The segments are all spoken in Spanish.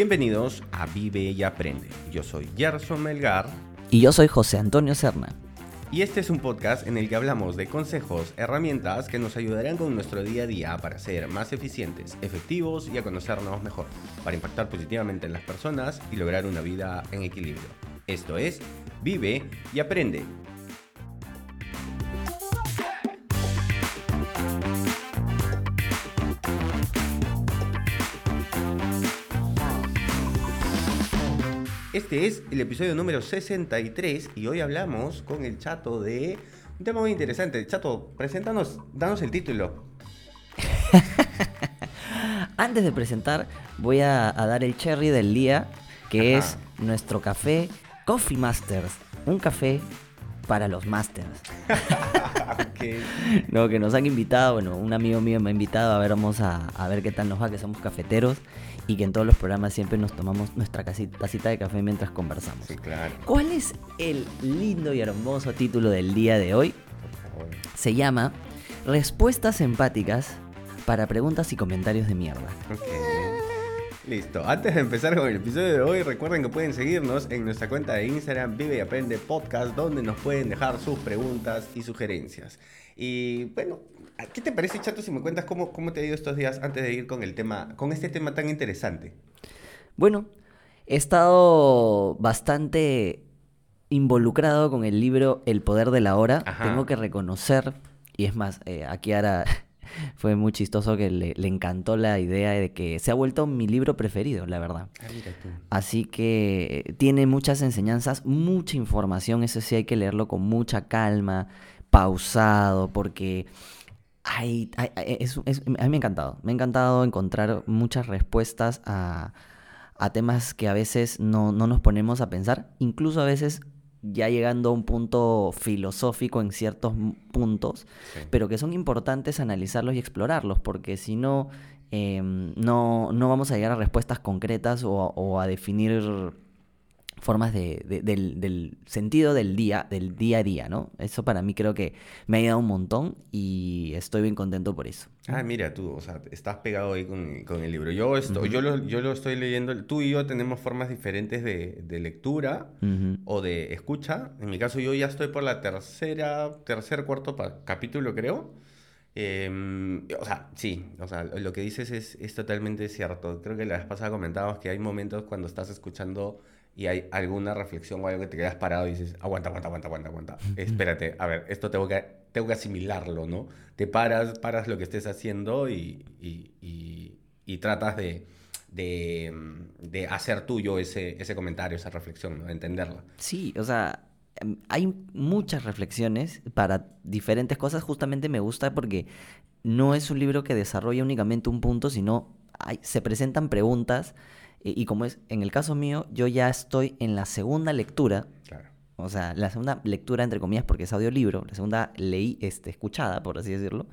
Bienvenidos a Vive y Aprende. Yo soy Gerson Melgar. Y yo soy José Antonio Serna. Y este es un podcast en el que hablamos de consejos, herramientas que nos ayudarán con nuestro día a día para ser más eficientes, efectivos y a conocernos mejor, para impactar positivamente en las personas y lograr una vida en equilibrio. Esto es Vive y Aprende. Este es el episodio número 63 y hoy hablamos con el chato de un tema muy interesante. Chato, preséntanos, danos el título. Antes de presentar, voy a, a dar el cherry del día, que Ajá. es nuestro café Coffee Masters. Un café para los masters. No, que nos han invitado, bueno, un amigo mío me ha invitado a ver, vamos a, a ver qué tal nos va, que somos cafeteros y que en todos los programas siempre nos tomamos nuestra tacita de café mientras conversamos. Sí, claro. ¿Cuál es el lindo y hermoso título del día de hoy? Por favor. Se llama Respuestas empáticas para preguntas y comentarios de mierda. Ok. Listo. Antes de empezar con el episodio de hoy, recuerden que pueden seguirnos en nuestra cuenta de Instagram Vive y Aprende Podcast, donde nos pueden dejar sus preguntas y sugerencias. Y bueno, ¿qué te parece, Chato, si me cuentas cómo, cómo te ha ido estos días antes de ir con el tema, con este tema tan interesante? Bueno, he estado bastante involucrado con el libro El poder de la hora. Ajá. Tengo que reconocer, y es más, eh, a Kiara fue muy chistoso que le, le encantó la idea de que se ha vuelto mi libro preferido, la verdad. Ah, mira tú. Así que tiene muchas enseñanzas, mucha información, eso sí hay que leerlo con mucha calma, pausado, porque hay- hay- es- es- a mí me ha encantado, me ha encantado encontrar muchas respuestas a, a temas que a veces no, no nos ponemos a pensar, incluso a veces ya llegando a un punto filosófico en ciertos puntos, Sí. pero que son importantes analizarlos y explorarlos, porque si no, em, no, no vamos a llegar a respuestas concretas o a definir formas de, de- del, del sentido del día, del día a día, ¿no? Eso para mí creo que me ha ayudado un montón y estoy bien contento por eso. Ah, mira tú, o sea, estás pegado ahí con, con el libro. Yo, esto, yo, lo, yo lo estoy leyendo, tú y yo tenemos formas diferentes de, de lectura o de escucha. En mi caso, yo ya estoy por la tercera, tercer, cuarto capítulo, creo. Em, o sea, sí, o sea, lo que dices es, es totalmente cierto. Creo que la vez pasada comentábamos que hay momentos cuando estás escuchando y hay alguna reflexión o algo que te quedas parado y dices, aguanta, aguanta, aguanta, aguanta, aguanta. Espérate, a ver, esto tengo que, tengo que asimilarlo, ¿no? Te paras, paras lo que estés haciendo y, y, y- y tratas de, de, mm, de hacer tuyo ese, ese comentario, esa reflexión, ¿no? De entenderla. Sí, o sea, em, hay muchas reflexiones para diferentes cosas. Justamente me gusta porque no es un libro que desarrolla únicamente un punto, sino hay- se presentan preguntas. Y, y como es en el caso mío, yo ya estoy en la segunda lectura. Claro. O sea, la segunda lectura, entre comillas, porque es audiolibro. La segunda leí, este, escuchada, por así decirlo.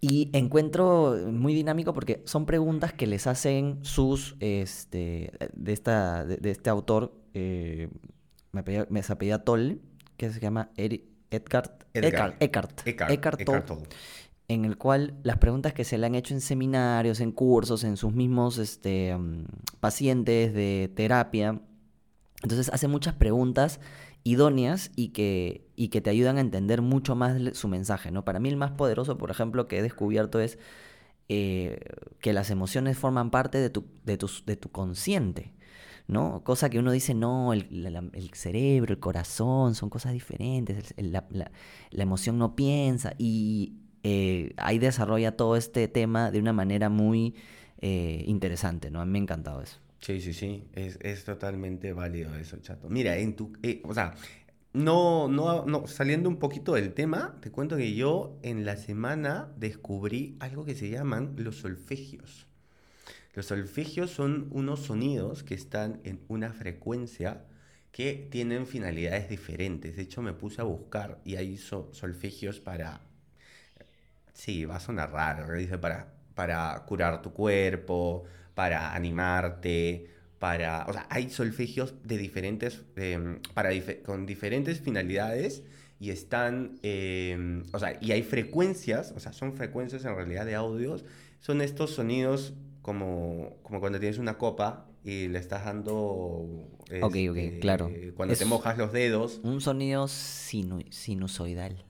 Y encuentro muy dinámico porque son preguntas que les hacen sus, este, de, esta, de, de este autor, eh, me, apellida- me apellida Toll, que se llama Eri- Edgar, Edgar. Eckhart, Eckhart, Eckhart, Eckhart Tolle, Eckhart Tolle. En el cual las preguntas que se le han hecho en seminarios, en cursos, en sus mismos este, mm, pacientes de terapia, entonces hace muchas preguntas idóneas y que, y que te ayudan a entender mucho más su mensaje, ¿no? Para mí el más poderoso, por ejemplo, que he descubierto es eh, que las emociones forman parte de tu, de de tu consciente, ¿no? Cosa que uno dice, no, el, el cerebro, el corazón, son cosas diferentes, la, la- la emoción no piensa y eh, ahí desarrolla todo este tema de una manera muy eh, interesante, ¿no? A mí me ha encantado eso. Sí, sí, sí, es, totalmente válido eso, chato. Mira, en tu, eh, o sea, no, no, no, saliendo un poquito del tema, te cuento que yo en la semana descubrí algo que se llaman los solfegios. Los solfegios son unos sonidos que están en una frecuencia que tienen finalidades diferentes. De hecho, me puse a buscar y hay so- solfegios para Sí, va a sonar raro, dice para, para curar tu cuerpo, para animarte, para... O sea, hay solfegios de diferentes, em, para con diferentes finalidades y están, em, o sea, y hay frecuencias, o sea, son frecuencias en realidad de audios, son estos sonidos como, como cuando tienes una copa y le estás dando... Ok, ok, este, claro. Cuando te Es- mojas los dedos, Un sonido sinu- sinusoidal.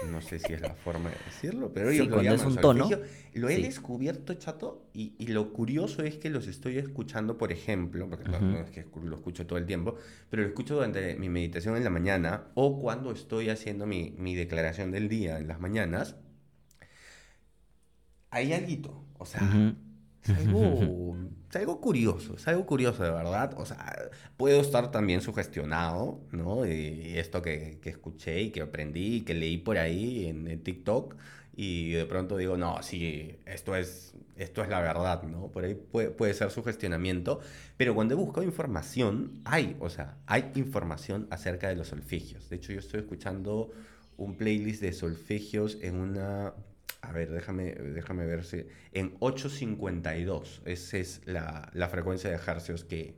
No sé si es la forma de decirlo, pero Sí, ellos lo cuando es un tono. Lo he sí. descubierto, chato, y, y lo curioso es que los estoy escuchando, por ejemplo, porque no- es que lo escucho todo el tiempo, pero lo escucho durante mi meditación en la mañana o cuando estoy haciendo mi, mi declaración del día en las mañanas. Hay algo, o sea, es algo, es algo curioso, es algo curioso de verdad. O sea, puedo estar también sugestionado, ¿no? Y esto que, que escuché y que aprendí y que leí por ahí en, en TikTok y de pronto digo, no, sí, esto es, esto es la verdad, ¿no? Por ahí puede, puede ser sugestionamiento, pero cuando he buscado información, hay, o sea, hay información acerca de los solfegios. De hecho, yo estoy escuchando un playlist de solfegios en una a ver, déjame, déjame ver si. En 852. Esa es la, la frecuencia de hercios que,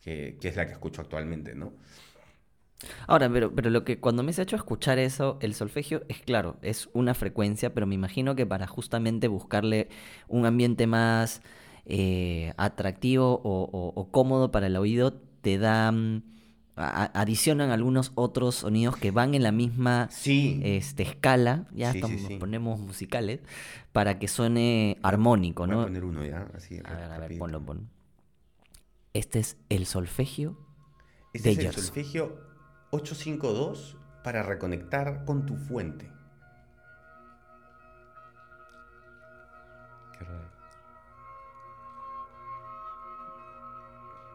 que, es la que escucho actualmente, ¿no? Ahora, pero, pero lo que cuando me has hecho escuchar eso, el solfegio es claro, es una frecuencia, pero me imagino que para justamente buscarle un ambiente más eh, atractivo o, o- o cómodo para el oído, te dan, a- a- adicionan algunos otros sonidos que van en la misma Sí. este, escala, ya Sí, estamos, sí. ponemos musicales, para que suene armónico, Voy a ¿no? poner uno ya, así. A ver, a ponlo, ponlo. Este es el solfegio Este es el Deyers. solfegio 852 para reconectar con tu fuente.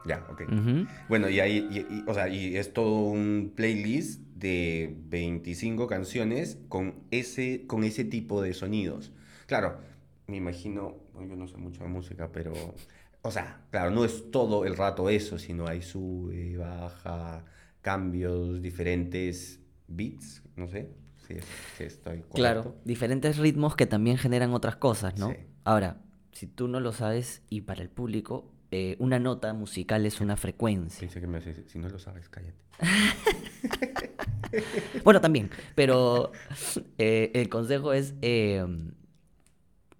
Ya, ok. Bueno, y ahí, y- y- o sea, y es todo un playlist de 25 canciones con ese, con ese tipo de sonidos. Claro, me imagino, yo no sé mucho de música, pero, o sea, claro, no es todo el rato eso, sino hay sube, baja, cambios, diferentes beats, no sé si, es- si estoy Claro, diferentes ritmos que también generan otras cosas, ¿no? Sí. Ahora, si tú no lo sabes y para el público, eh, una nota musical es una frecuencia. Pensé que me hace, si no lo sabes, cállate. Bueno, también, pero eh, el consejo es, eh,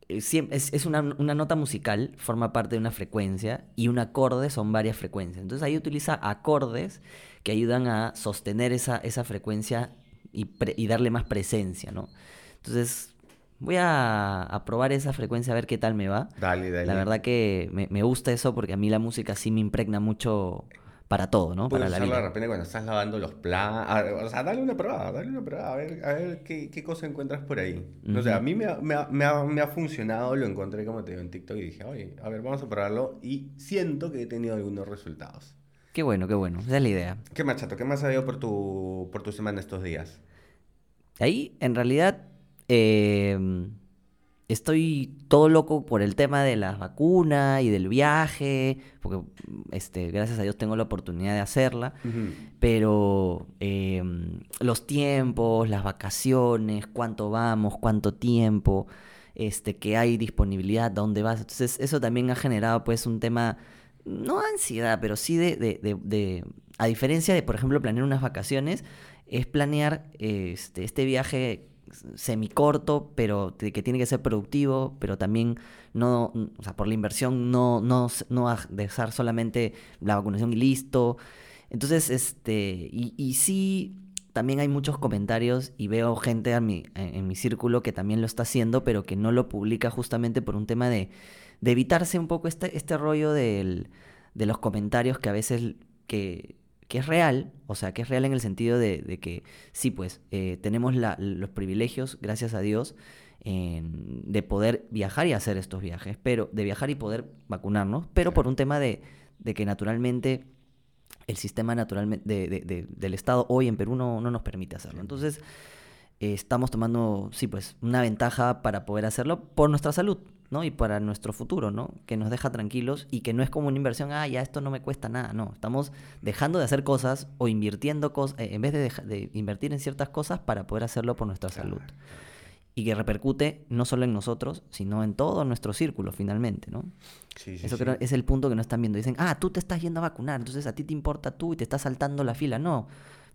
eh, es una, una nota musical, forma parte de una frecuencia y un acorde son varias frecuencias. Entonces ahí utiliza acordes que ayudan a sostener esa, esa frecuencia y, pre- y darle más presencia, ¿no? Entonces voy a, a probar esa frecuencia a ver qué tal me va. Dale, dale. La verdad que me, me gusta eso porque a mí la música sí me impregna mucho para todo, ¿no? Para la usarlo de vida. repente cuando estás lavando los platos. O sea, dale una prueba, dale una prueba. A ver, a ver qué, qué cosa encuentras por ahí. O sea, a mí me ha, me ha- me ha- me ha funcionado, lo encontré como te digo en TikTok y dije, oye, a ver, vamos a probarlo. Y siento que he tenido algunos resultados. Qué bueno, qué bueno. Esa es la idea. ¿Qué más, chato? ¿Qué más ha habido por tu, por tu semana estos días? Ahí, en realidad, eh, estoy todo loco por el tema de la vacuna y del viaje, porque este, gracias a Dios tengo la oportunidad de hacerla, pero eh, los tiempos, las vacaciones, cuánto vamos, cuánto tiempo, este, que hay disponibilidad, dónde vas. Entonces, eso también ha generado pues un tema, no ansiedad, pero sí de, de- de- de- a diferencia de, por ejemplo, planear unas vacaciones, es planear este, este viaje semicorto, pero que tiene que ser productivo, pero también no, o sea, por la inversión no, no, no dejar solamente la vacunación y listo. Entonces, este, y, y sí, también hay muchos comentarios y veo gente a en, en mi círculo que también lo está haciendo, pero que no lo publica justamente por un tema de, de evitarse un poco este, este rollo del- de los comentarios que a veces que, que es real, o sea, que es real en el sentido de, de que sí, pues eh, tenemos la- los privilegios, gracias a Dios, en- de poder viajar y hacer estos viajes, pero de viajar y poder vacunarnos, pero por un tema de, de que naturalmente el sistema naturalmente de- de- de- del Estado hoy en Perú no, no nos permite hacerlo. Entonces, eh, estamos tomando, sí, pues, una ventaja para poder hacerlo por nuestra salud, ¿no? Y para nuestro futuro, ¿no? Que nos deja tranquilos y que no es como una inversión, ah, ya esto no me cuesta nada, no. Estamos dejando de hacer cosas o invirtiendo cosas, en vez de, deja- de invertir en ciertas cosas para poder hacerlo por nuestra salud. Y que repercute no solo en nosotros, sino en todo nuestro círculo, finalmente, ¿no? Sí, sí, Eso sí. creo es el punto que no están viendo. Dicen, ah, tú te estás yendo a vacunar, entonces a ti te importa tú y te estás saltando la fila. No,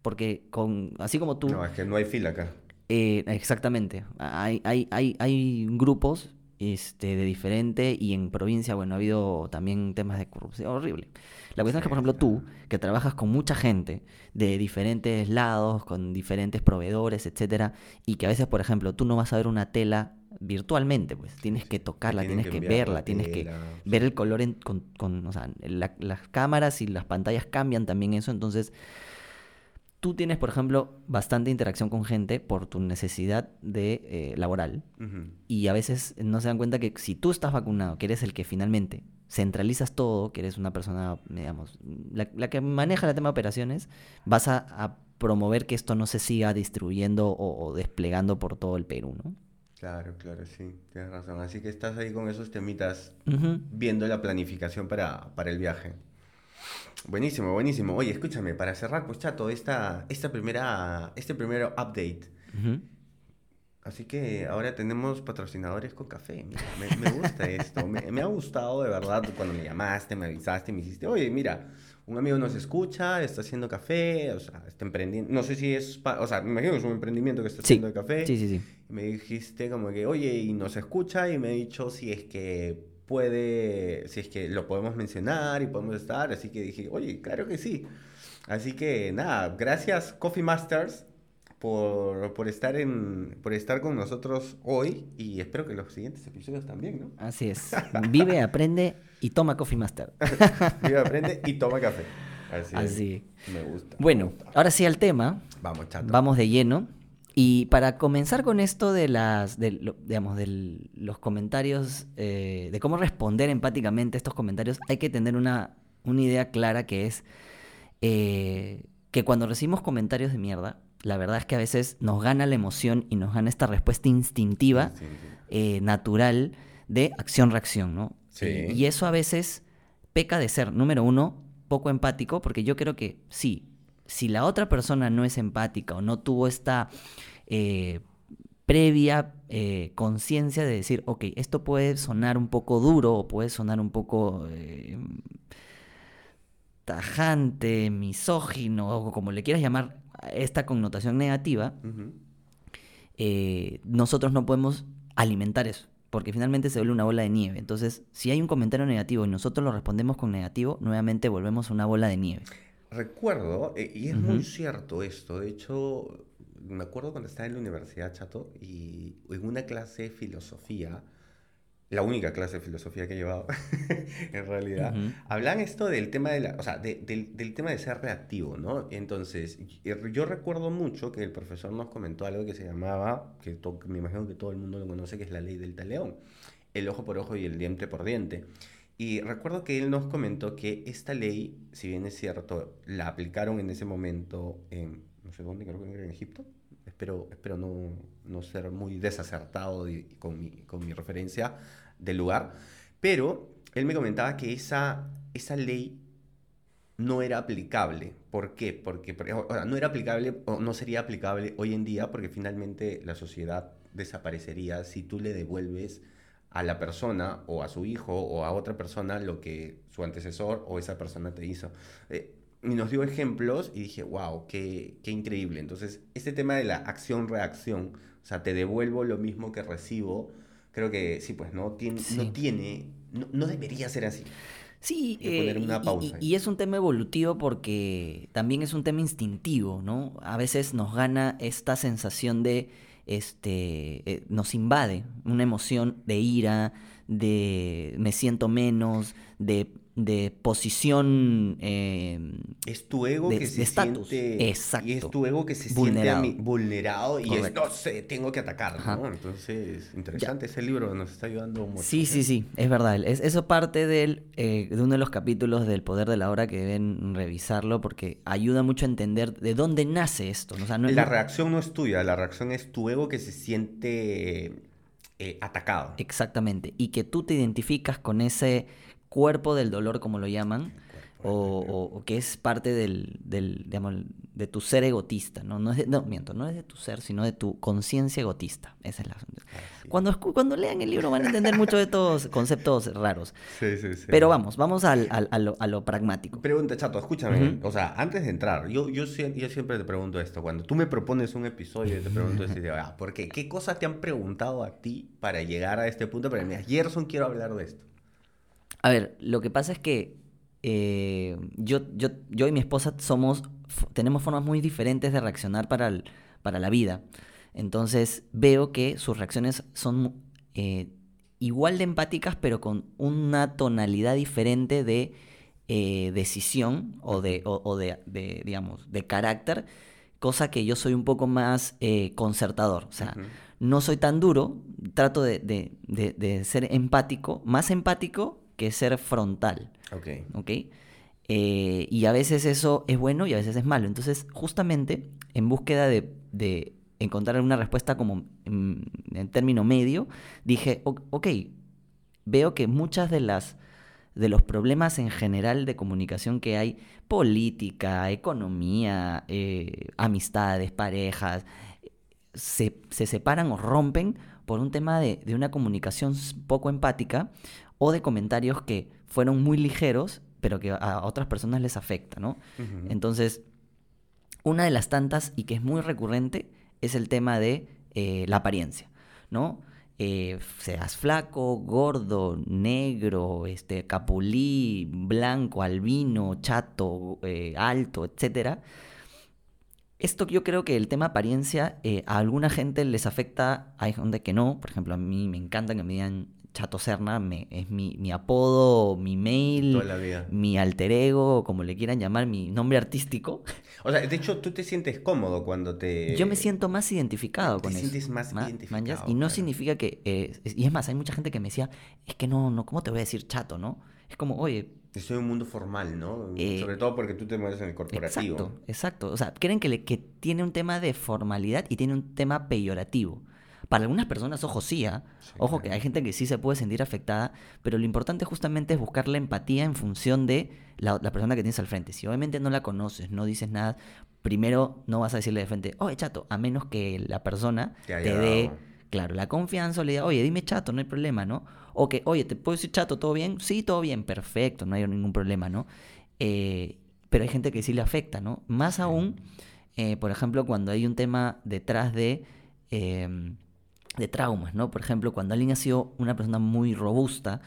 porque con, así como tú, No, es que no hay fila acá. eh, exactamente, hay, hay, hay, hay grupos este, de diferente y en provincia, bueno, ha habido también temas de corrupción horrible. La cuestión es que, por ejemplo, tú, que trabajas con mucha gente de diferentes lados, con diferentes proveedores, etcétera, y que a veces, por ejemplo, tú no vas a ver una tela virtualmente, pues tienes que tocarla, tienes que verla, tienes que ver el color en- con, con- o sea, la- las cámaras y las pantallas cambian también eso, entonces tú tienes, por ejemplo, bastante interacción con gente por tu necesidad de eh, laboral y a veces no se dan cuenta que si tú estás vacunado, que eres el que finalmente centralizas todo, que eres una persona, digamos, la, la que maneja el tema de operaciones, vas a, a promover que esto no se siga distribuyendo o, o desplegando por todo el Perú, ¿no? Claro, claro, sí, tienes razón. Así que estás ahí con esos temitas viendo la planificación para, para el viaje. Buenísimo, buenísimo. Oye, escúchame, para cerrar, pues chato, esta, esta primera, este primero update. Ujú. Así que ahora tenemos patrocinadores con café. Mira, me, me gusta esto. Me, me ha gustado de verdad cuando me llamaste, me avisaste, me dijiste, oye, mira, un amigo nos escucha, está haciendo café, o sea, está emprendiendo. No sé si es, o sea, me imagino que es un emprendimiento que está Sí, haciendo de café. sí, sí, sí. Y me dijiste como que, oye, y nos escucha y me ha dicho si es que puede, si es que lo podemos mencionar y podemos estar. Así que dije, oye, claro que sí. Así que nada, gracias Coffee Masters por, por estar en, por estar con nosotros hoy y espero que los siguientes episodios también, ¿no? Así es. Vive, aprende y toma Coffee Master. Viva, aprende y toma café. Así, es. Me gusta. me Bueno, gusta. ahora sí al tema. Vamos, chato. Vamos de lleno. Y para comenzar con esto de las, de digamos, de los comentarios, eh, de cómo responder empáticamente a estos comentarios, hay que tener una, una idea clara que es eh, que cuando recibimos comentarios de mierda, la verdad es que a veces nos gana la emoción y nos gana esta respuesta instintiva, Sí, sí. eh, natural, de acción-reacción, ¿no? Sí. Y eso a veces peca de ser, número uno, poco empático, porque yo creo que sí, si la otra persona no es empática o no tuvo esta eh, previa eh, conciencia de decir, ok, esto puede sonar un poco duro o puede sonar un poco eh, tajante, misógino, o como le quieras llamar esta connotación negativa, nosotros no podemos alimentar eso, porque finalmente se vuelve una bola de nieve. Entonces, si hay un comentario negativo y nosotros lo respondemos con negativo, nuevamente volvemos a una bola de nieve. Recuerdo, eh, y es muy Ujú. cierto esto, de hecho, me acuerdo cuando estaba en la universidad, chato, y en una clase de filosofía, la única clase de filosofía que he llevado, en realidad, Ujú. hablan esto del tema de la, o sea, de- del, del tema de ser reactivo, ¿no? Entonces, yo recuerdo mucho que el profesor nos comentó algo que se llamaba, que me imagino que todo el mundo lo conoce, que es la ley del taleón, el ojo por ojo y el diente por diente. Y recuerdo que él nos comentó que esta ley, si bien es cierto, la aplicaron en ese momento en, no sé dónde, creo que en Egipto. Espero, espero no, no ser muy desacertado y- con, mi, con mi referencia del lugar. Pero él me comentaba que esa, esa ley no era aplicable. ¿Por qué? Porque sea, no era aplicable o no sería aplicable hoy en día porque finalmente la sociedad desaparecería si tú le devuelves a la persona o a su hijo o a otra persona lo que su antecesor o esa persona te hizo. Eh, y nos dio ejemplos y dije, wow, qué, qué increíble. Entonces, este tema de la acción-reacción, o sea, te devuelvo lo mismo que recibo, creo que sí, pues no tiene, no, tiene no, no debería ser así. Sí, eh, una y- y- pausa ahí. y es un tema evolutivo porque también es un tema instintivo, ¿no? A veces nos gana esta sensación de, este, eh, nos invade una emoción de ira, de me siento menos, de, de posición eh, Es tu ego De- que se de estatus. siente. Y es Exacto. tu ego que se Vulnerado. siente vulnerado y Correcto. es, no sé, tengo que atacar, Ajá. ¿no? Entonces, interesante ese libro, nos está ayudando mucho. Sí, sí, sí, es verdad. Es, eso parte del, eh, de uno de los capítulos del Poder de la Hora que deben revisarlo porque ayuda mucho a entender de dónde nace esto. ¿no? O sea, no- La reacción no es tuya, la reacción es tu ego que se siente eh, atacado. Exactamente. Y que tú te identificas con ese cuerpo del dolor, como lo llaman, o, o- o que es parte del, del, digamos, de tu ser egotista, ¿no? No, es de- no, miento, no es de tu ser, sino de tu conciencia egotista. Esa es la... Así. Cuando, escu- cuando lean el libro van a entender mucho de estos conceptos raros. Sí, sí, sí. Pero vamos, vamos al- al- a, lo, a lo pragmático. Pregunta, Chato, escúchame. O sea, antes de entrar, yo, yo, yo siempre te pregunto esto. Cuando tú me propones un episodio, te pregunto esto y digo, ah, ¿por qué? ¿Qué cosas te han preguntado a ti para llegar a este punto? Pero mira, Gerson, quiero hablar de esto. A ver, lo que pasa es que eh, yo, yo, yo y mi esposa somos, tenemos formas muy diferentes de reaccionar para, el- para la vida. Entonces veo que sus reacciones son eh, igual de empáticas, pero con una tonalidad diferente de eh, decisión o de, o, o de, de, digamos, de carácter, cosa que yo soy un poco más eh, concertador. O sea, no soy tan duro, trato de- de- de ser empático, más empático que ser frontal, Ok. ¿ok? Eh, y a veces eso es bueno y a veces es malo. Entonces, justamente, en búsqueda de, de encontrar una respuesta como en, en término medio, dije, "O- ok, veo que muchas de las de los problemas en general de comunicación que hay, política, economía, eh, amistades, parejas, se, se separan o rompen por un tema de, de una comunicación poco empática o de comentarios que fueron muy ligeros, pero que a otras personas les afecta, ¿no? Entonces, una de las tantas y que es muy recurrente es el tema de eh, la apariencia, ¿no? Eh, seas flaco, gordo, negro, este, capulí, blanco, albino, chato, eh, alto, etcétera. Esto yo creo que el tema apariencia eh, a alguna gente les afecta, hay gente que no. Por ejemplo, a mí me encanta que me digan Chato Serna, me- es mi, mi apodo, mi mail, mi alter ego, como le quieran llamar, mi nombre artístico. O sea, de hecho, tú te sientes cómodo cuando te... Yo me siento más identificado Eh, te con eso. sientes más Ma- identificado, manjas, Y no claro. significa que... eh, y es más, hay mucha gente que me decía, es que no, no, ¿cómo te voy a decir chato, no? Es como, oye, Estoy en un mundo formal, ¿no? Eh, Sobre todo porque tú te mueves en el corporativo. Exacto, exacto. O sea, creen que, le- que tiene un tema de formalidad y tiene un tema peyorativo. Para algunas personas, ojo, sí, ¿ah? Sí, ojo que hay gente que sí se puede sentir afectada, pero lo importante justamente es buscar la empatía en función de la, la persona que tienes al frente. Si obviamente no la conoces, no dices nada, primero no vas a decirle de frente, oye, chato, a menos que la persona Te dé, claro, la confianza o le diga, oye, dime chato, no hay problema, ¿no? O que, oye, ¿te puedo decir chato, todo bien? Sí, todo bien, perfecto, no hay ningún problema, ¿no? Eh, pero hay gente que sí le afecta, ¿no? Más aún, eh, por ejemplo, cuando hay un tema detrás de, em, de traumas, ¿no? Por ejemplo, cuando alguien ha sido una persona muy robusta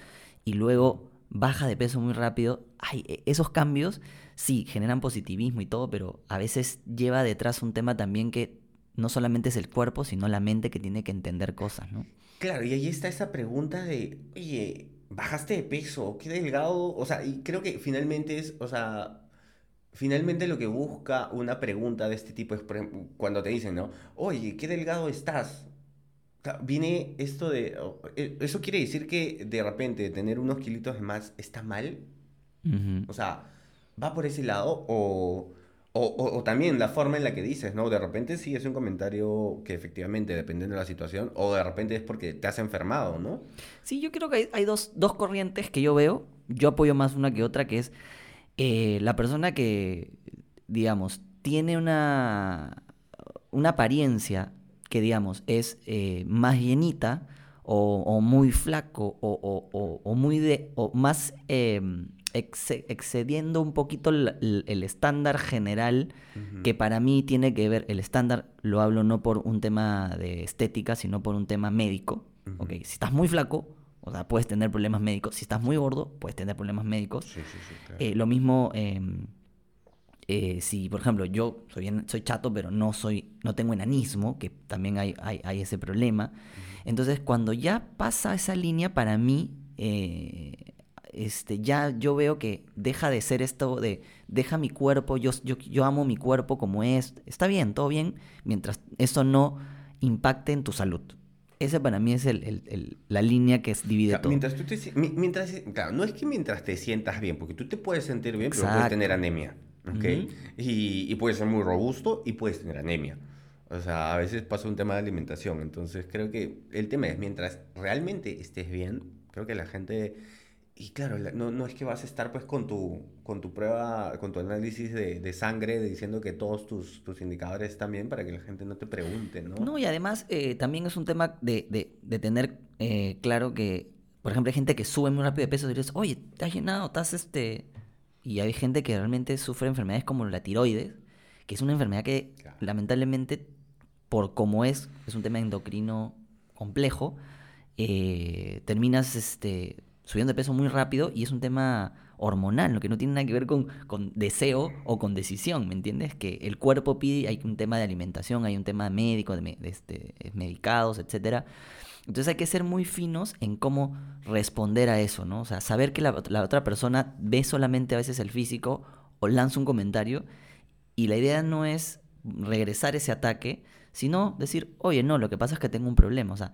y luego baja de peso muy rápido, ay, e- esos cambios sí generan positivismo y todo, pero a veces lleva detrás un tema también que no solamente es el cuerpo, sino la mente que tiene que entender cosas, ¿no? Claro, y ahí está esa pregunta de, oye, ¿bajaste de peso? ¿Qué delgado? O sea, y creo que finalmente es, o sea, finalmente lo que busca una pregunta de este tipo es, cuando te dicen, ¿no? Oye, ¿qué delgado estás? Viene esto de, eh, ¿eso quiere decir que de repente tener unos kilitos de más está mal? O sea, ¿va por ese lado? O, o, o- o también la forma en la que dices, ¿no? De repente sí es un comentario que efectivamente, dependiendo de la situación, o de repente es porque te has enfermado, ¿no? Sí, yo creo que hay, hay dos, dos corrientes que yo veo. Yo apoyo más una que otra, que es eh, la persona que, digamos, tiene una, una apariencia que, digamos, es eh, más llenita o, o muy flaco o, o- o- muy de, o más eh, exce- excediendo un poquito el, el- el estándar general que para mí tiene que ver, el estándar lo hablo no por un tema de estética, sino por un tema médico. Ujú. ¿ok? Si estás muy flaco, o sea, puedes tener problemas médicos. Si estás muy gordo, puedes tener problemas médicos. Sí, sí, sí, claro. Eh, lo mismo, em, eh, si por ejemplo yo soy, bien- soy chato, pero no, soy, no tengo enanismo, que también hay, hay, hay ese problema. Entonces, cuando ya pasa esa línea, para mí, eh, este, ya yo veo que deja de ser esto de, deja mi cuerpo, yo, yo, yo amo mi cuerpo como es, está bien, todo bien, mientras eso no impacte en tu salud. Ese para mí es el- el- el- la línea que es- divide Claro, todo. mientras tú te, mientras, claro, no es que mientras te sientas bien, porque tú te puedes sentir bien, pero puedes tener anemia, ¿ok? Ujú. y, y puedes ser muy robusto y puedes tener anemia. O sea, a veces pasa un tema de alimentación, entonces creo que el tema es, mientras realmente estés bien, creo que la gente y claro, no, no es que vas a estar pues con tu, con tu prueba, con tu análisis de, de sangre diciendo que todos tus, tus, indicadores están bien para que la gente no te pregunte, ¿no? No, y además eh, también es un tema de, de, de tener eh, claro que, por ejemplo, hay gente que sube muy rápido de peso y dices, oye, te has llenado, estás este... Y hay gente que realmente sufre enfermedades como la tiroides, que es una enfermedad que claro. lamentablemente, por como es, es un tema endocrino complejo, eh, terminas este, subiendo de peso muy rápido y es un tema hormonal, lo que no tiene nada que ver con, con, deseo o con decisión, ¿me entiendes? Que el cuerpo pide, hay un tema de alimentación, hay un tema médico, de, de este, medicados, etcétera. Entonces hay que ser muy finos en cómo responder a eso, ¿no? O sea, saber que la, la otra persona ve solamente a veces el físico o lanza un comentario y la idea no es regresar ese ataque, sino decir, oye, no, lo que pasa es que tengo un problema. O sea,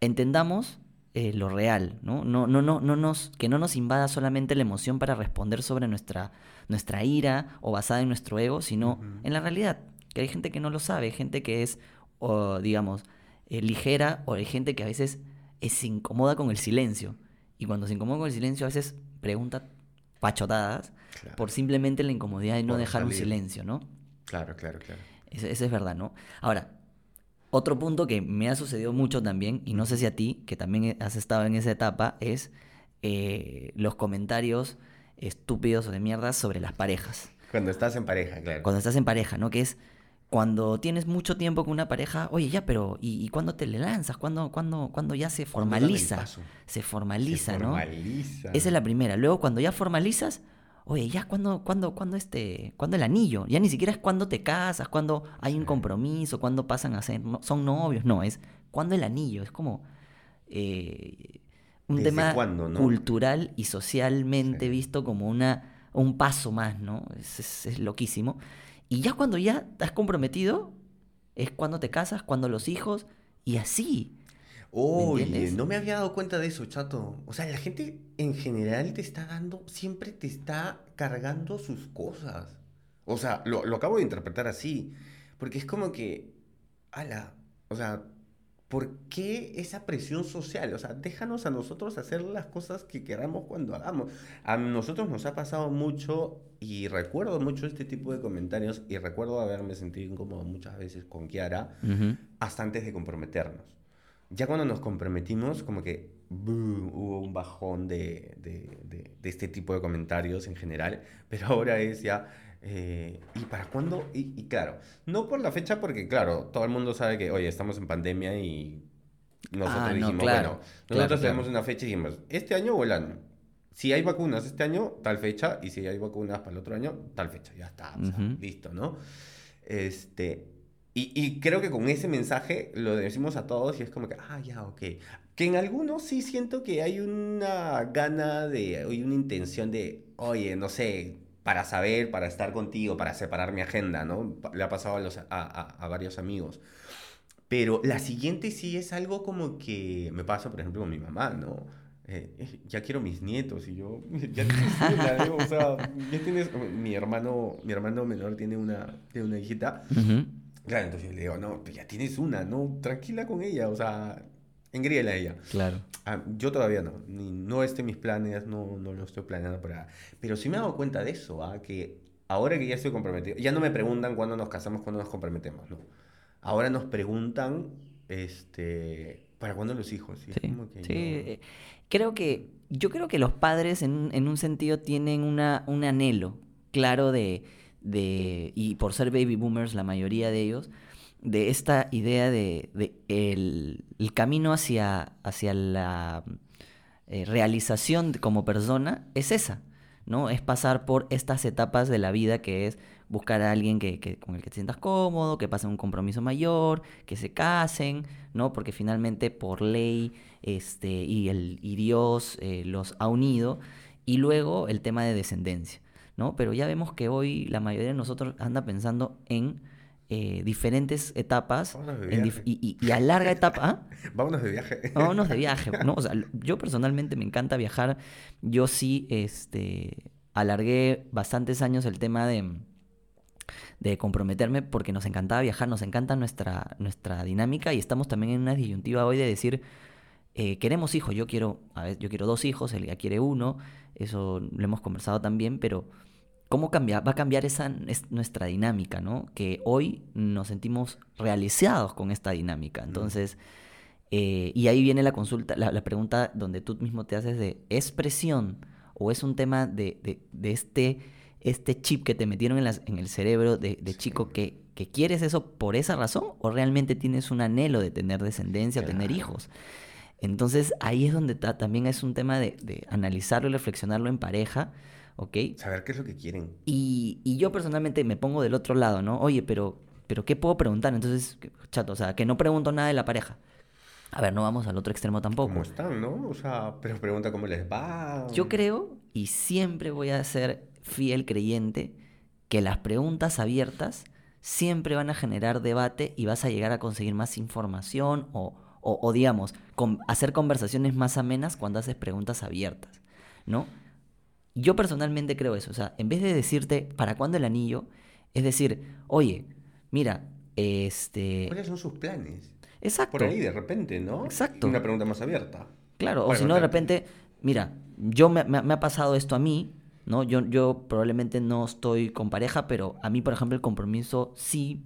entendamos eh, lo real, ¿no? No, no, no, no nos, que no nos invada solamente la emoción para responder sobre nuestra, nuestra ira o basada en nuestro ego, sino uh -huh. en la realidad. Que hay gente que no lo sabe, gente que es, o, digamos, eh, ligera, o hay gente que a veces es, se incomoda con el silencio. Y cuando se incomoda con el silencio, a veces pregunta pachotadas claro. por simplemente la incomodidad de no por dejar salir. un silencio, ¿no? Claro, claro, claro. Eso, eso es verdad, ¿no? Ahora, otro punto que me ha sucedido mucho también, y no sé si a ti, que también has estado en esa etapa, es eh, los comentarios estúpidos o de mierda sobre las parejas. Cuando estás en pareja, claro. Cuando estás en pareja, ¿no? Que es cuando tienes mucho tiempo con una pareja, oye, ya, pero ¿y, y cuándo te le lanzas? ¿Cuándo, cuándo, cuándo ya se formaliza? Se formaliza, se ¿no? Formaliza. Esa es la primera. Luego, cuando ya formalizas, oye, ya cuando, cuando, cuando este, cuando el anillo, ya ni siquiera es cuando te casas, cuando hay un compromiso, cuando pasan a ser, no, son novios, no, es cuando el anillo, es como eh, un tema cuándo, ¿no? cultural y socialmente sí. visto como una, un paso más, ¿no? Es, es, es, loquísimo. Y ya cuando ya estás comprometido, es cuando te casas, cuando los hijos, y así. Oye, no me había dado cuenta de eso, chato. O sea, la gente en general te está dando, siempre te está cargando sus cosas. O sea, lo, lo acabo de interpretar así. Porque es como que, ala, o sea, ¿por qué esa presión social? O sea, déjanos a nosotros hacer las cosas que queramos cuando hagamos. A nosotros nos ha pasado mucho y recuerdo mucho este tipo de comentarios y recuerdo haberme sentido incómodo muchas veces con Kiara uh -huh. hasta antes de comprometernos ya cuando nos comprometimos, como que boom, hubo un bajón de, de, de, de, este tipo de comentarios en general, pero ahora es ya, eh, ¿y para cuándo? Y, y, claro, no por la fecha, porque claro, todo el mundo sabe que, oye, estamos en pandemia y nosotros ah, dijimos, no, claro, bueno, nosotros claro, tenemos claro. una fecha y dijimos, este año o el año. Si hay vacunas este año, tal fecha, y si hay vacunas para el otro año, tal fecha, ya está, o sea, uh -huh. listo, ¿no? Este, y, y, creo que con ese mensaje lo decimos a todos y es como que, ah, ya, ok. Que en algunos sí siento que hay una gana de, hay una intención de, oye, no sé, para saber, para estar contigo, para separar mi agenda, ¿no? Le ha pasado a, los, a, a, a varios amigos. Pero la siguiente sí es algo como que me pasa, por ejemplo, con mi mamá, ¿no? Eh, ya quiero mis nietos y yo ya tienes una, ¿no? o sea, ya tienes mi hermano, mi hermano menor tiene una, tiene una hijita. Uh -huh. Claro, entonces yo le digo, no, pues ya tienes una, ¿no? Tranquila con ella, o sea, engríela ella. Claro. Ah, yo todavía no, ni, no esté mis planes, no, no lo estoy planeando para... Pero sí me he dado cuenta de eso, ¿ah? que ahora que ya estoy comprometido, ya no me preguntan cuándo nos casamos, cuándo nos comprometemos, ¿no? Ahora nos preguntan, este, ¿para cuándo los hijos? Sí. Que sí. Eh, creo que, yo creo que los padres en, en un sentido tienen una, un anhelo claro de de, y por ser baby boomers la mayoría de ellos, de esta idea de, el, camino hacia, hacia la eh, realización como persona es esa, ¿no? Es pasar por estas etapas de la vida que es buscar a alguien que, que, con el que te sientas cómodo, que pasen un compromiso mayor, que se casen, ¿no? Porque finalmente por ley este, y, el, y Dios eh, los ha unido. Y luego el tema de descendencia. ¿no? Pero ya vemos que hoy la mayoría de nosotros anda pensando en eh, diferentes etapas en dif y, y, y, a larga etapa. ¿ah? Vámonos de viaje. Vámonos de viaje. ¿no? O sea, yo personalmente me encanta viajar. Yo sí este, alargué bastantes años el tema de, de comprometerme porque nos encantaba viajar, nos encanta nuestra, nuestra dinámica y estamos también en una disyuntiva hoy de decir eh, queremos hijos, yo quiero, a ver, yo quiero dos hijos, él ya quiere uno, eso lo hemos conversado también, pero ¿cómo cambia, va a cambiar esa es nuestra dinámica, ¿no? Que hoy nos sentimos realizados con esta dinámica. Entonces, eh, y ahí viene la consulta, la, la, pregunta donde tú mismo te haces de, ¿es presión o es un tema de, de, de este, este chip que te metieron en, las, en el cerebro de, de chico que, que, quieres eso por esa razón o realmente tienes un anhelo de tener descendencia o tener hijos? Entonces ahí es donde también es un tema de, analizarlo y reflexionarlo en pareja, ¿ok? Saber qué es lo que quieren. Y, y, yo personalmente me pongo del otro lado, ¿no? Oye, pero, pero ¿qué puedo preguntar? Entonces, chato, o sea, que no pregunto nada de la pareja. A ver, no vamos al otro extremo tampoco. ¿Cómo están, no? O sea, pero pregunta cómo les va. Yo creo, y siempre voy a ser fiel creyente, que las preguntas abiertas siempre van a generar debate y vas a llegar a conseguir más información o, o, o digamos, con, hacer conversaciones más amenas cuando haces preguntas abiertas, ¿no? Yo personalmente creo eso, o sea, en vez de decirte, ¿para cuándo el anillo? Es decir, oye, mira, este... ¿Cuáles son sus planes? Exacto. Por ahí de repente, ¿no? Exacto. Una pregunta más abierta. Claro, o si no, de repente, mira, yo me, me, me, ha pasado esto a mí, ¿no? Yo, yo probablemente no estoy con pareja, pero a mí, por ejemplo, el compromiso sí.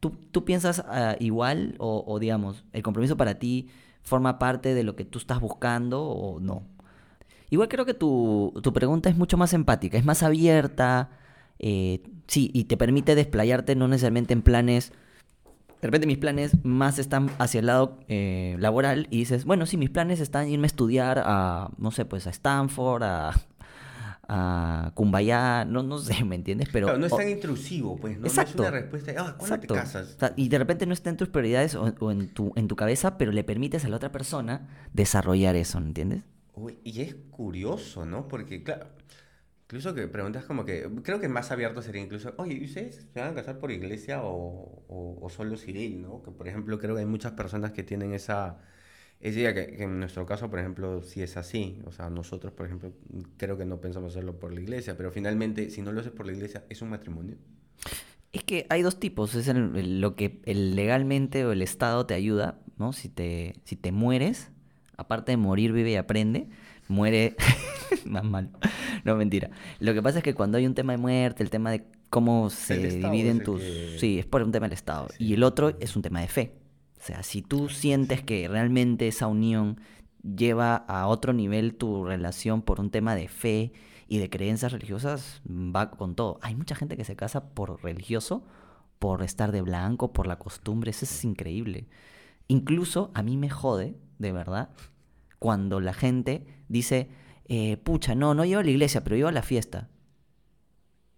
¿Tú, tú piensas uh, igual o, o, digamos, el compromiso para ti forma parte de lo que tú estás buscando o no? Igual creo que tu, tu pregunta es mucho más empática, es más abierta, eh, sí, y te permite desplayarte no necesariamente en planes de repente mis planes más están hacia el lado eh, laboral y dices, bueno, sí, mis planes están irme a estudiar a, no sé, pues a Stanford, a, a Cumbayá, no, no sé, ¿me entiendes? Pero, claro, no es tan intrusivo, pues, ¿no? Exacto. No es una respuesta, ah, ¿cuándo Exacto. te casas? Y de repente no está en tus prioridades o, o, en, tu, en tu cabeza, pero le permites a la otra persona desarrollar eso, ¿me entiendes? Uy, y es curioso, ¿no? Porque, claro, incluso que preguntas como que, creo que más abierto sería incluso, oye, ¿y ustedes se van a casar por iglesia o, o, o solo civil, ¿no? Que, por ejemplo, creo que hay muchas personas que tienen esa... esa idea que, que, en nuestro caso, por ejemplo, sí es así. O sea, nosotros, por ejemplo, creo que no pensamos hacerlo por la iglesia, pero finalmente, si no lo haces por la iglesia, ¿es un matrimonio? Es que hay dos tipos. Es el, lo que el legalmente o el Estado te ayuda, ¿no? Si te, si te mueres, aparte de morir, vive y aprende, muere más mal. No, mentira. Lo que pasa es que cuando hay un tema de muerte, el tema de cómo se dividen tus... Que... Sí, es por un tema del Estado. Sí. Y el otro es un tema de fe. O sea, si tú sientes que realmente esa unión lleva a otro nivel tu relación por un tema de fe y de creencias religiosas, va con todo. Hay mucha gente que se casa por religioso, por estar de blanco, por la costumbre. Eso es increíble. Incluso a mí me jode, de verdad, cuando la gente dice, eh, pucha, no, no llevo a la iglesia, pero llevo a la fiesta.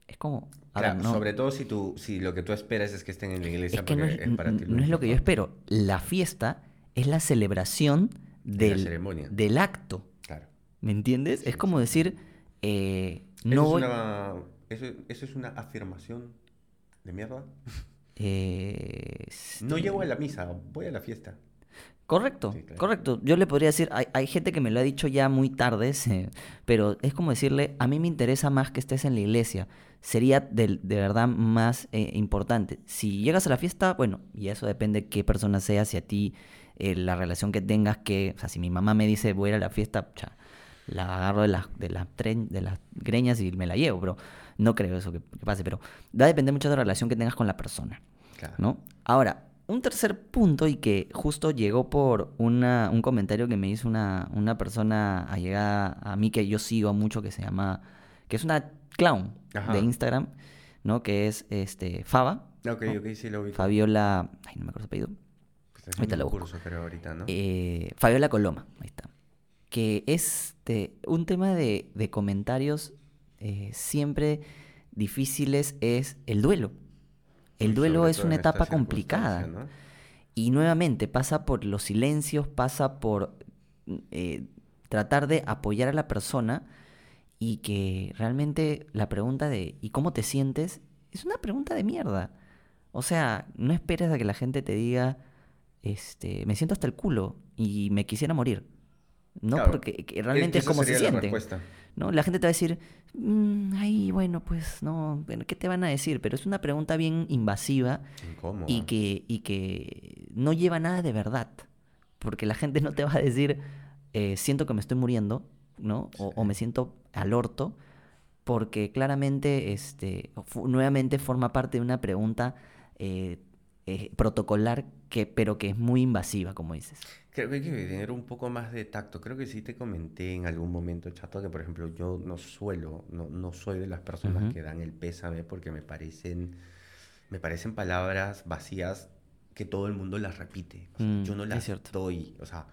Es como... Claro, ver, no. sobre todo si, tú, si lo que tú esperas es que estén en la iglesia es que no es, es, para ti. No es lo que yo espero. La fiesta es la celebración del, la ceremonia. del acto. Claro. ¿Me entiendes? Sí, es como decir, eh, eso no... Es una, eso, eso, es una afirmación de mierda. Eh, no llego a la misa, voy a la fiesta. Correcto, sí, claro. correcto. Yo le podría decir, hay, hay, gente que me lo ha dicho ya muy tarde, eh, pero es como decirle, a mí me interesa más que estés en la iglesia. Sería de, de verdad más eh, importante. Si llegas a la fiesta, bueno, y eso depende de qué persona seas, si a ti eh, la relación que tengas, que, o sea, si mi mamá me dice voy a ir a la fiesta, cha, la agarro de las, de, las de las greñas y me la llevo, pero no creo eso que, que pase, pero va a depender mucho de la relación que tengas con la persona. Claro. ¿no? Ahora, un tercer punto y que justo llegó por una, un comentario que me hizo una, una persona allegada a mí que yo sigo mucho que se llama, que es una clown Ajá. de Instagram, ¿no? Que es este Faba. Ok, ¿no? ok, sí lo vi. Fabiola, ay, no me acuerdo su apellido. Pues ahorita lo curso, pero ahorita, ¿no? Eh, Fabiola Coloma, ahí está. Que es este, un tema de, de comentarios eh, siempre difíciles es el duelo. El duelo es una etapa complicada. ¿no? Y nuevamente pasa por los silencios, pasa por eh, tratar de apoyar a la persona y que realmente la pregunta de ¿y cómo te sientes? es una pregunta de mierda. O sea, no esperes a que la gente te diga este, me siento hasta el culo y me quisiera morir. No, claro, porque realmente es como se siente. ¿no? La gente te va a decir, mmm, ay, bueno, pues no, ¿qué te van a decir? Pero es una pregunta bien invasiva Incómoda. y que, y que no lleva nada de verdad. porque la gente no te va a decir, eh, siento que me estoy muriendo, ¿no? O, o me siento al orto, porque claramente, este, nuevamente forma parte de una pregunta eh, eh, protocolar, que, pero que es muy invasiva, como dices. Creo que hay que tener un poco más de tacto. Creo que sí te comenté en algún momento, chato, que por ejemplo yo no suelo, no, no soy de las personas Ujú. que dan el pésame porque me parecen, me parecen palabras vacías que todo el mundo las repite. O sea, Mm, yo no las doy. O sea,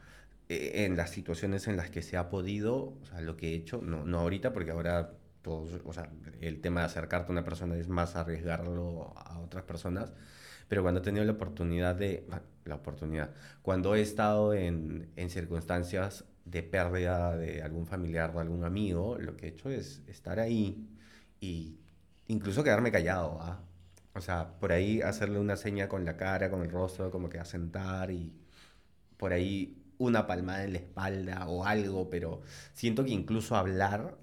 eh, en las situaciones en las que se ha podido, o sea, lo que he hecho, no, no ahorita, porque ahora todos, o sea, el tema de acercarte a una persona es más arriesgarlo a otras personas. Pero cuando he tenido la oportunidad de, la oportunidad, cuando he estado en, en circunstancias de pérdida de algún familiar o algún amigo, lo que he hecho es estar ahí y incluso quedarme callado, ¿ah? O sea, por ahí hacerle una seña con la cara, con el rostro, como que asentar y por ahí una palmada en la espalda o algo, pero siento que incluso hablar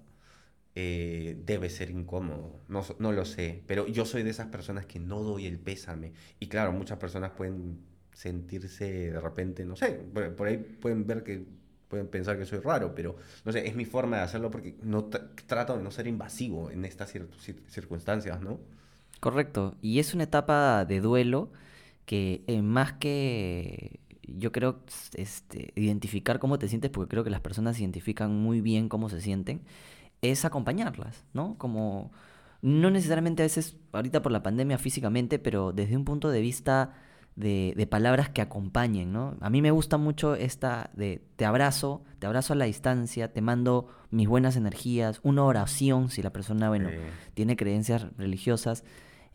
eh, debe ser incómodo, no, no lo sé, pero yo soy de esas personas que no doy el pésame. Y claro, muchas personas pueden sentirse de repente, no sé, por, ahí pueden ver que, pueden pensar que soy raro, pero no sé, es mi forma de hacerlo porque no tra- trato de no ser invasivo en estas cir- circunstancias, ¿no? Correcto. Y es una etapa de duelo que eh, más que yo creo este, identificar cómo te sientes, porque creo que las personas identifican muy bien cómo se sienten, es acompañarlas, ¿no? Como no necesariamente a veces ahorita por la pandemia físicamente, pero desde un punto de vista de, de palabras que acompañen, ¿no? A mí me gusta mucho esta de te abrazo, te abrazo a la distancia, te mando mis buenas energías, una oración si la persona, bueno, Eh, tiene creencias religiosas,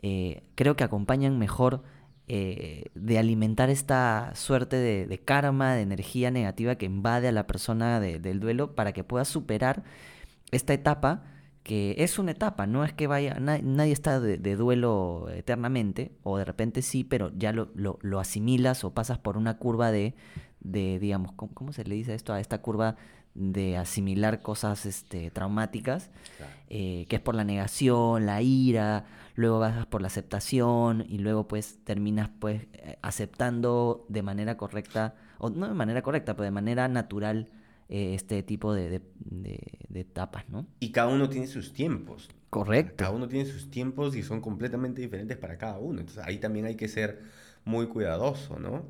eh, creo que acompañan mejor eh, de alimentar esta suerte de, de karma, de energía negativa que invade a la persona de- del duelo para que pueda superar esta etapa que es una etapa, no es que vaya, na- nadie está de, de duelo eternamente, o de repente sí, pero ya lo, lo- lo asimilas o pasas por una curva de, de digamos, ¿cómo, cómo se le dice esto? A esta curva de asimilar cosas este, traumáticas claro. eh, que es por la negación, la ira, luego vas por la aceptación y luego pues terminas pues eh, aceptando de manera correcta, o no de manera correcta, pero de manera natural eh, este tipo de, de- de- de etapas, ¿no? Y cada uno tiene sus tiempos. Correcto. Cada uno tiene sus tiempos y son completamente diferentes para cada uno. Entonces ahí también hay que ser muy cuidadoso, ¿no?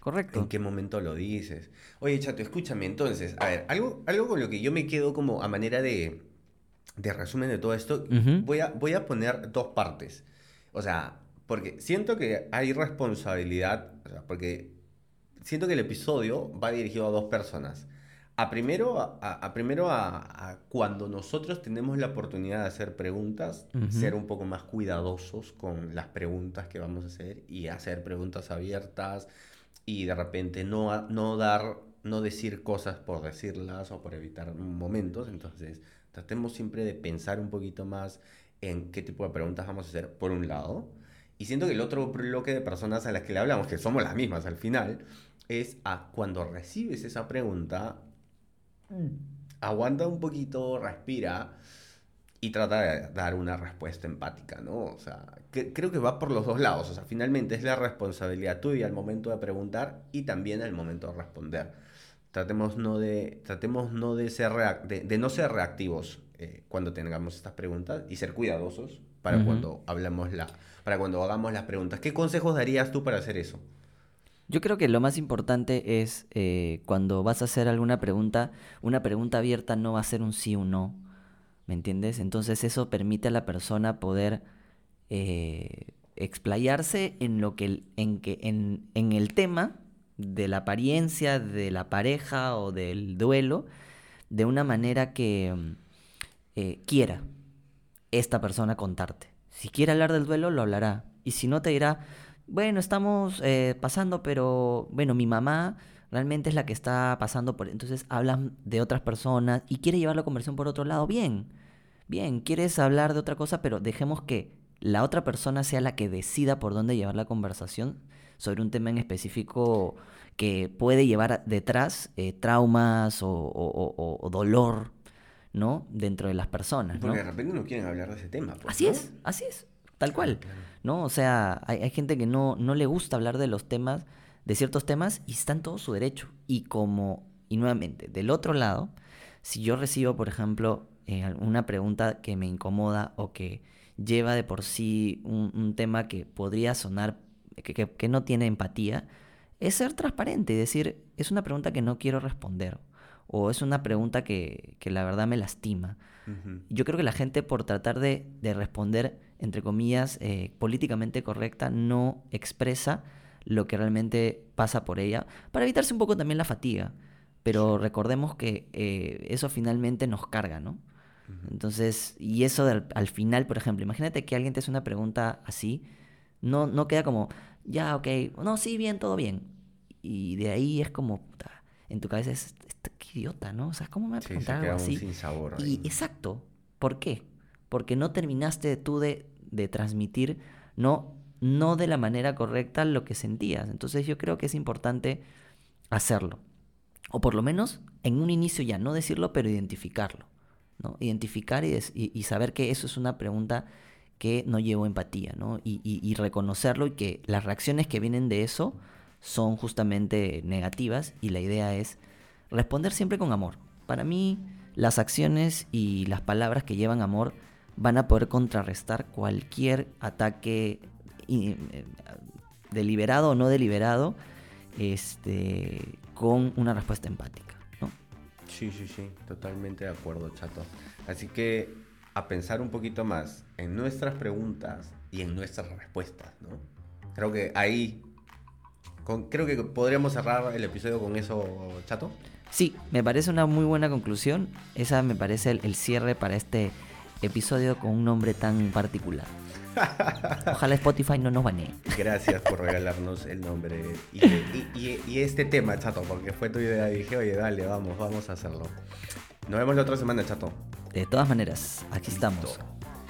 Correcto. ¿En qué momento lo dices? Oye, chato, escúchame, entonces, a ver, algo, algo con lo que yo me quedo como a manera de, de resumen de todo esto, voy a, voy a poner dos partes. O sea, porque siento que hay responsabilidad, o sea, porque siento que el episodio va dirigido a dos personas. A primero, a, a- primero a, a cuando nosotros tenemos la oportunidad de hacer preguntas, Ujú. ser un poco más cuidadosos con las preguntas que vamos a hacer y hacer preguntas abiertas y de repente no, no dar, no decir cosas por decirlas o por evitar momentos. Entonces, tratemos siempre de pensar un poquito más en qué tipo de preguntas vamos a hacer, por un lado. Y siento que el otro bloque de personas a las que le hablamos, que somos las mismas al final, es a cuando recibes esa pregunta, aguanta un poquito, respira y trata de dar una respuesta empática, ¿no? O sea, que- creo que va por los dos lados. O sea, finalmente es la responsabilidad tuya al momento de preguntar y también al momento de responder. Tratemos no de, tratemos no de, ser de, de no ser reactivos eh, cuando tengamos estas preguntas y ser cuidadosos para cuando hablamos la, para cuando hagamos las preguntas. ¿Qué consejos darías tú para hacer eso? Yo creo que lo más importante es eh, cuando vas a hacer alguna pregunta, una pregunta abierta no va a ser un sí o no, ¿me entiendes? Entonces eso permite a la persona poder eh, explayarse en lo que, en que en, en el tema de la apariencia de la pareja o del duelo de una manera que eh, quiera esta persona contarte. Si quiere hablar del duelo, lo hablará. Y si no, te dirá, bueno, estamos eh, pasando, pero bueno, mi mamá realmente es la que está pasando por... Entonces hablan de otras personas y quiere llevar la conversación por otro lado. Bien, bien, quieres hablar de otra cosa, pero dejemos que la otra persona sea la que decida por dónde llevar la conversación sobre un tema en específico que puede llevar detrás eh, traumas o, o- o- o- o dolor, ¿no? Dentro de las personas, ¿no? Porque de repente no quieren hablar de ese tema. pues, Así ¿no? es, así es, tal cual. ¿no? O sea, hay, hay gente que no, no le gusta hablar de los temas de ciertos temas y está en todo su derecho. Y como, y nuevamente, del otro lado, si yo recibo, por ejemplo, eh, una pregunta que me incomoda o que lleva de por sí un, tema que podría sonar, que, no tiene empatía, es ser transparente y decir, es una pregunta que no quiero responder o es una pregunta que, la verdad me lastima. Yo creo que la gente por tratar de, responder, entre comillas, eh, políticamente correcta, no expresa lo que realmente pasa por ella, para evitarse un poco también la fatiga. Pero recordemos que eh, eso finalmente nos carga, ¿no? Entonces, y eso al final, por ejemplo, imagínate que alguien te hace una pregunta así, no, no queda como, ya, ok, no, sí, bien, todo bien. Y de ahí es como, en tu cabeza es, qué idiota, ¿no? O sea, ¿cómo me va a preguntar algo así? Sin sabor y exacto, ¿por qué? Porque no terminaste tú de, de transmitir, no, no de la manera correcta lo que sentías. Entonces yo creo que es importante hacerlo. O por lo menos en un inicio ya, no decirlo, pero identificarlo. Identificar y, saber que eso es una pregunta que no llevo empatía, ¿no? Y, reconocerlo y que las reacciones que vienen de eso son justamente negativas y la idea es responder siempre con amor. Para mí, las acciones y las palabras que llevan amor van a poder contrarrestar cualquier ataque eh, deliberado o no deliberado este, con una respuesta empática. Sí, sí, sí, totalmente de acuerdo, chato. Así que a pensar un poquito más en nuestras preguntas y en nuestras respuestas, ¿no? Creo que ahí, creo que podríamos cerrar el episodio con eso, chato. Sí, me parece una muy buena conclusión. Esa me parece el cierre para este episodio con un nombre tan particular. Ojalá Spotify no nos banee. Gracias por regalarnos el nombre y, este tema, chato, porque fue tu idea. Dije, oye, dale, vamos, vamos a hacerlo. Nos vemos la otra semana, chato. De todas maneras, aquí estamos.